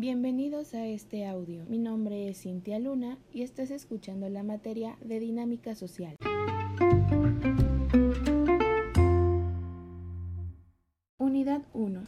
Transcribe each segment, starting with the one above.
Bienvenidos a este audio. Mi nombre es Cintia Luna y estás escuchando la materia de dinámica social.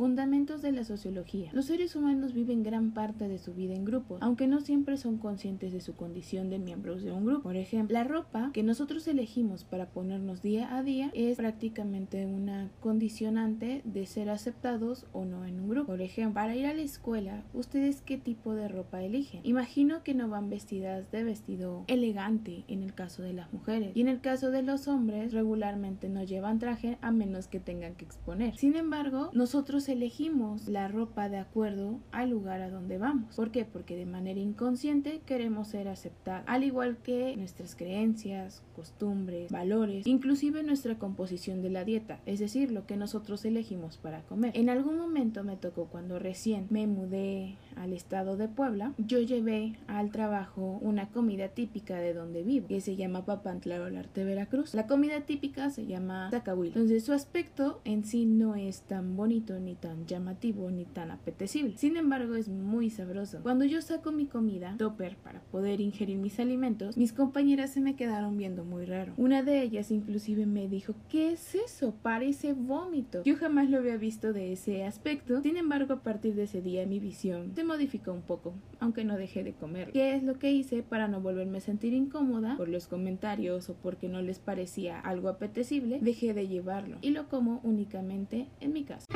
Fundamentos de la sociología. Los seres humanos viven gran parte de su vida en grupos, aunque no siempre son conscientes de su condición de miembros de un grupo. Por ejemplo, la ropa que nosotros elegimos para ponernos día a día es prácticamente una condicionante de ser aceptados o no en un grupo. Por ejemplo, para ir a la escuela, ¿ustedes qué tipo de ropa eligen? Imagino que no van vestidas de vestido elegante en el caso de las mujeres y en el caso de los hombres regularmente no llevan traje a menos que tengan que exponer. Sin embargo, nosotros elegimos la ropa de acuerdo al lugar a donde vamos. ¿Por qué? Porque de manera inconsciente queremos ser aceptados, al igual que nuestras creencias, costumbres, valores, inclusive nuestra composición de la dieta, es decir, lo que nosotros elegimos para comer. En algún momento me tocó cuando recién me mudé al estado de Puebla, yo llevé al trabajo una comida típica de donde vivo, que se llama Papantla Arte Veracruz. La comida típica se llama zacahuil. Entonces su aspecto en sí no es tan bonito, ni tan llamativo, ni tan apetecible. Sin embargo, es muy sabroso. Cuando yo saco mi comida, topper, para poder ingerir mis alimentos, mis compañeras se me quedaron viendo muy raro. Una de ellas inclusive me dijo, ¿qué es eso? Parece vómito. Yo jamás lo había visto de ese aspecto. Sin embargo, a partir de ese día mi visión se modificó un poco, aunque no dejé de comer. ¿Qué es lo que hice para no volverme a sentir incómoda por los comentarios o porque no les parecía algo apetecible? Dejé de llevarlo y lo como únicamente en mi casa.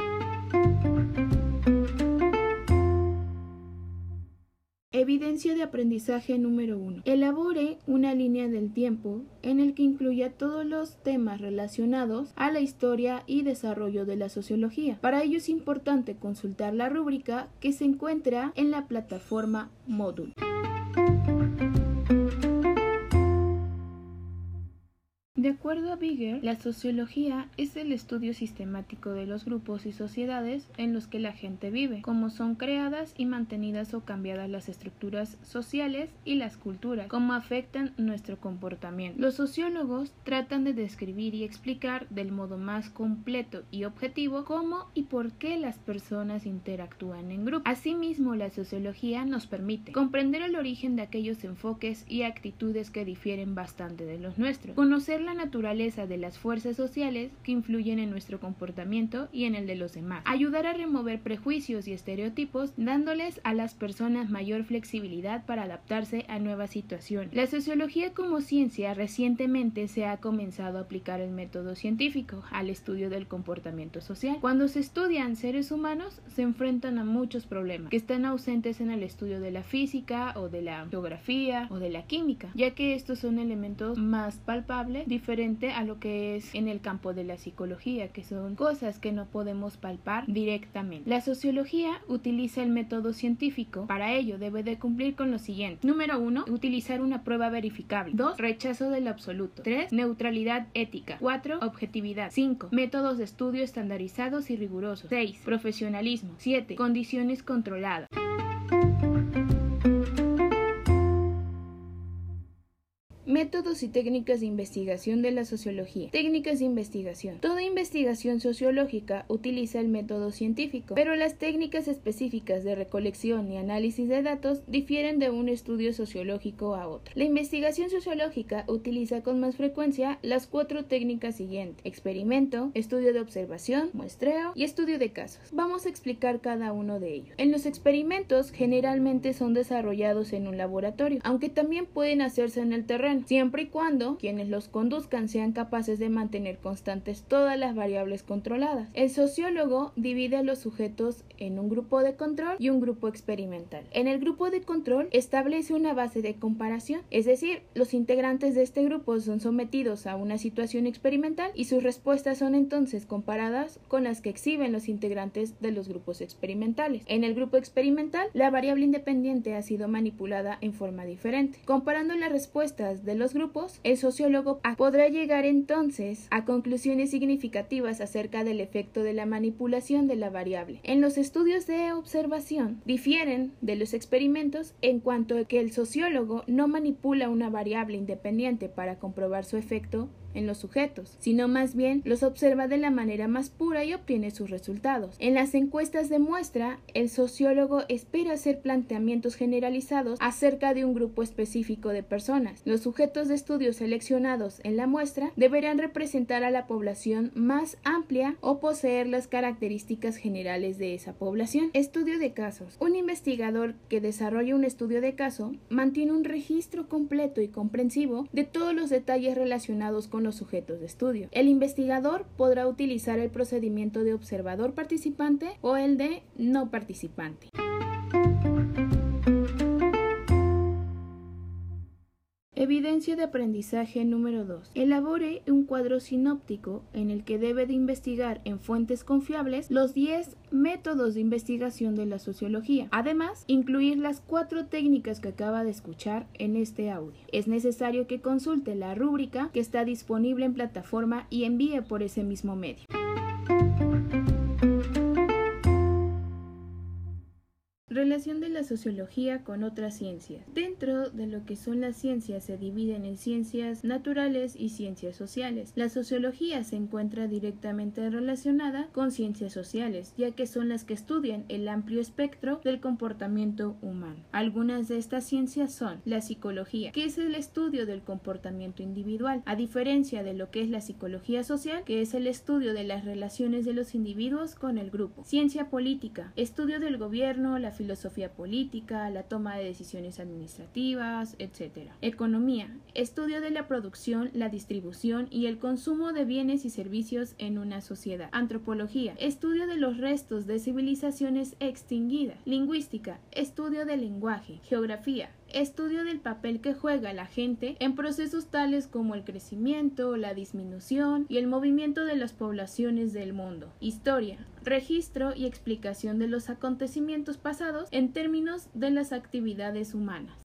Evidencia de aprendizaje número 1. Elabore una línea del tiempo en el que incluya todos los temas relacionados a la historia y desarrollo de la sociología. Para ello es importante consultar la rúbrica que se encuentra en la plataforma Moodle. De acuerdo a Bigger, la sociología es el estudio sistemático de los grupos y sociedades en los que la gente vive, cómo son creadas y mantenidas o cambiadas las estructuras sociales y las culturas, cómo afectan nuestro comportamiento. Los sociólogos tratan de describir y explicar del modo más completo y objetivo cómo y por qué las personas interactúan en grupo. Asimismo, la sociología nos permite comprender el origen de aquellos enfoques y actitudes que difieren bastante de los nuestros, conocer la naturaleza de las fuerzas sociales que influyen en nuestro comportamiento y en el de los demás. Ayudar a remover prejuicios y estereotipos dándoles a las personas mayor flexibilidad para adaptarse a nuevas situaciones. La sociología como ciencia recientemente se ha comenzado a aplicar el método científico al estudio del comportamiento social. Cuando se estudian seres humanos se enfrentan a muchos problemas que están ausentes en el estudio de la física o de la geografía o de la química, ya que estos son elementos más palpables diferente a lo que es en el campo de la psicología, que son cosas que no podemos palpar directamente. La sociología utiliza el método científico. Para ello debe de cumplir con lo siguiente. Número 1. Utilizar una prueba verificable. 2. Rechazo del absoluto. 3. Neutralidad ética. 4. Objetividad. 5. Métodos de estudio estandarizados y rigurosos. 6. Profesionalismo. 7. Condiciones controladas. Métodos y técnicas de investigación de la sociología. Técnicas de investigación. Toda investigación sociológica utiliza el método científico, pero las técnicas específicas de recolección y análisis de datos difieren de un estudio sociológico a otro. La investigación sociológica utiliza con más frecuencia las cuatro técnicas siguientes: experimento, estudio de observación, muestreo y estudio de casos. Vamos a explicar cada uno de ellos. En los experimentos generalmente son desarrollados en un laboratorio, aunque también pueden hacerse en el terreno siempre y cuando quienes los conduzcan sean capaces de mantener constantes todas las variables controladas. El sociólogo divide a los sujetos en un grupo de control y un grupo experimental. En el grupo de control establece una base de comparación, es decir, los integrantes de este grupo son sometidos a una situación experimental y sus respuestas son entonces comparadas con las que exhiben los integrantes de los grupos experimentales. En el grupo experimental, la variable independiente ha sido manipulada en forma diferente. Comparando las respuestas de los grupos, el sociólogo podrá llegar entonces a conclusiones significativas acerca del efecto de la manipulación de la variable. En los estudios de observación difieren de los experimentos en cuanto a que el sociólogo no manipula una variable independiente para comprobar su efecto en los sujetos, sino más bien los observa de la manera más pura y obtiene sus resultados. En las encuestas de muestra, el sociólogo espera hacer planteamientos generalizados acerca de un grupo específico de personas. Los sujetos de estudio seleccionados en la muestra deberán representar a la población más amplia o poseer las características generales de esa población. Estudio de casos. Un investigador que desarrolla un estudio de caso mantiene un registro completo y comprensivo de todos los detalles relacionados con los sujetos de estudio. El investigador podrá utilizar el procedimiento de observador participante o el de no participante. De aprendizaje número 2. Elabore un cuadro sinóptico en el que debe de investigar en fuentes confiables los 10 métodos de investigación de la sociología. Además, incluir las cuatro técnicas que acaba de escuchar en este audio. Es necesario que consulte la rúbrica que está disponible en plataforma y envíe por ese mismo medio. Relación de la sociología con otras ciencias. Dentro de lo que son las ciencias se dividen en ciencias naturales y ciencias sociales. La sociología se encuentra directamente relacionada con ciencias sociales, ya que son las que estudian el amplio espectro del comportamiento humano. Algunas de estas ciencias son la psicología, que es el estudio del comportamiento individual, a diferencia de lo que es la psicología social, que es el estudio de las relaciones de los individuos con el grupo. Ciencia política, estudio del gobierno, la filosofía política, la toma de decisiones administrativas, etc. Economía, estudio de la producción, la distribución y el consumo de bienes y servicios en una sociedad. Antropología, estudio de los restos de civilizaciones extinguidas. Lingüística, estudio del lenguaje. Geografía, estudio del papel que juega la gente en procesos tales como el crecimiento, la disminución y el movimiento de las poblaciones del mundo. Historia, registro y explicación de los acontecimientos pasados en términos de las actividades humanas.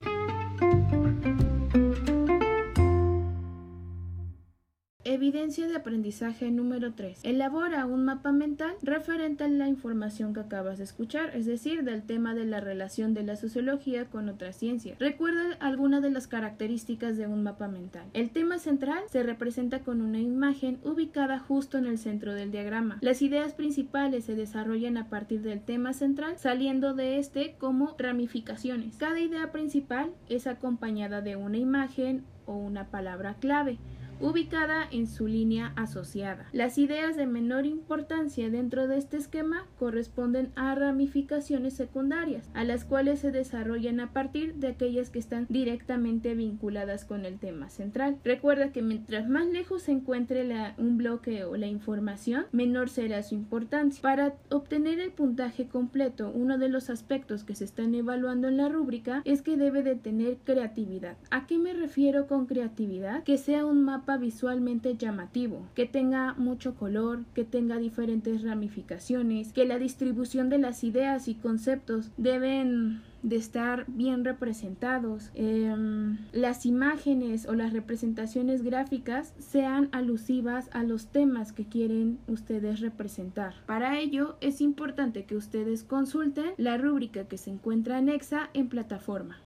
Evidencia de aprendizaje número 3. Elabora un mapa mental referente a la información que acabas de escuchar, es decir, del tema de la relación de la sociología con otras ciencias. Recuerda algunas de las características de un mapa mental. El tema central se representa con una imagen ubicada justo en el centro del diagrama. Las ideas principales se desarrollan a partir del tema central, saliendo de este como ramificaciones. Cada idea principal es acompañada de una imagen o una palabra clave ubicada en su línea asociada. Las ideas de menor importancia dentro de este esquema corresponden a ramificaciones secundarias, a las cuales se desarrollan a partir de aquellas que están directamente vinculadas con el tema central. Recuerda que mientras más lejos se encuentre un bloque o la información, menor será su importancia. Para obtener el puntaje completo, uno de los aspectos que se están evaluando en la rúbrica es que debe de tener creatividad. ¿A qué me refiero con creatividad? Que sea un mapa visualmente llamativo, que tenga mucho color, que tenga diferentes ramificaciones, que la distribución de las ideas y conceptos deben de estar bien representados, em, las imágenes o las representaciones gráficas sean alusivas a los temas que quieren ustedes representar. Para ello es importante que ustedes consulten la rúbrica que se encuentra anexa en plataforma.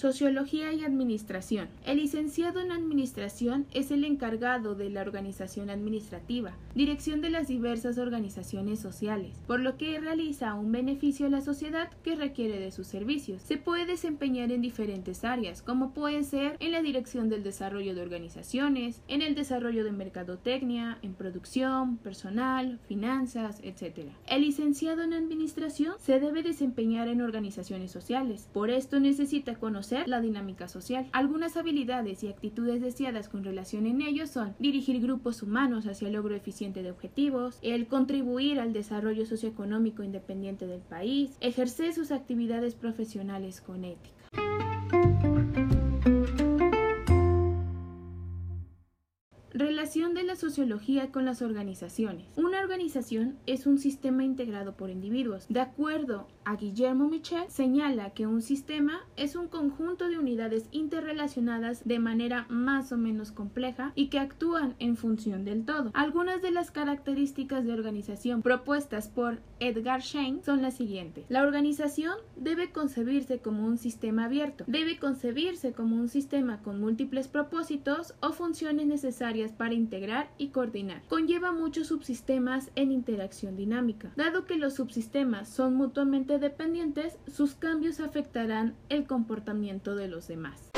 Sociología y Administración. El licenciado en Administración es el encargado de la organización administrativa, dirección de las diversas organizaciones sociales, por lo que realiza un beneficio a la sociedad que requiere de sus servicios. Se puede desempeñar en diferentes áreas, como pueden ser en la dirección del desarrollo de organizaciones, en el desarrollo de mercadotecnia, en producción, personal, finanzas, etc. El licenciado en Administración se debe desempeñar en organizaciones sociales, por esto necesita la dinámica social. Algunas habilidades y actitudes deseadas con relación en ellos son dirigir grupos humanos hacia el logro eficiente de objetivos, el contribuir al desarrollo socioeconómico independiente del país, ejercer sus actividades profesionales con ética. Relación de la sociología con las organizaciones. Una organización es un sistema integrado por individuos. De acuerdo a Guillermo Michel, señala que un sistema es un conjunto de unidades interrelacionadas de manera más o menos compleja y que actúan en función del todo. Algunas de las características de organización propuestas por Edgar Schein son las siguientes. La organización debe concebirse como un sistema abierto, debe concebirse como un sistema con múltiples propósitos o funciones necesarias para integrar y coordinar. Conlleva muchos subsistemas en interacción dinámica. Dado que los subsistemas son mutuamente dependientes, sus cambios afectarán el comportamiento de los demás.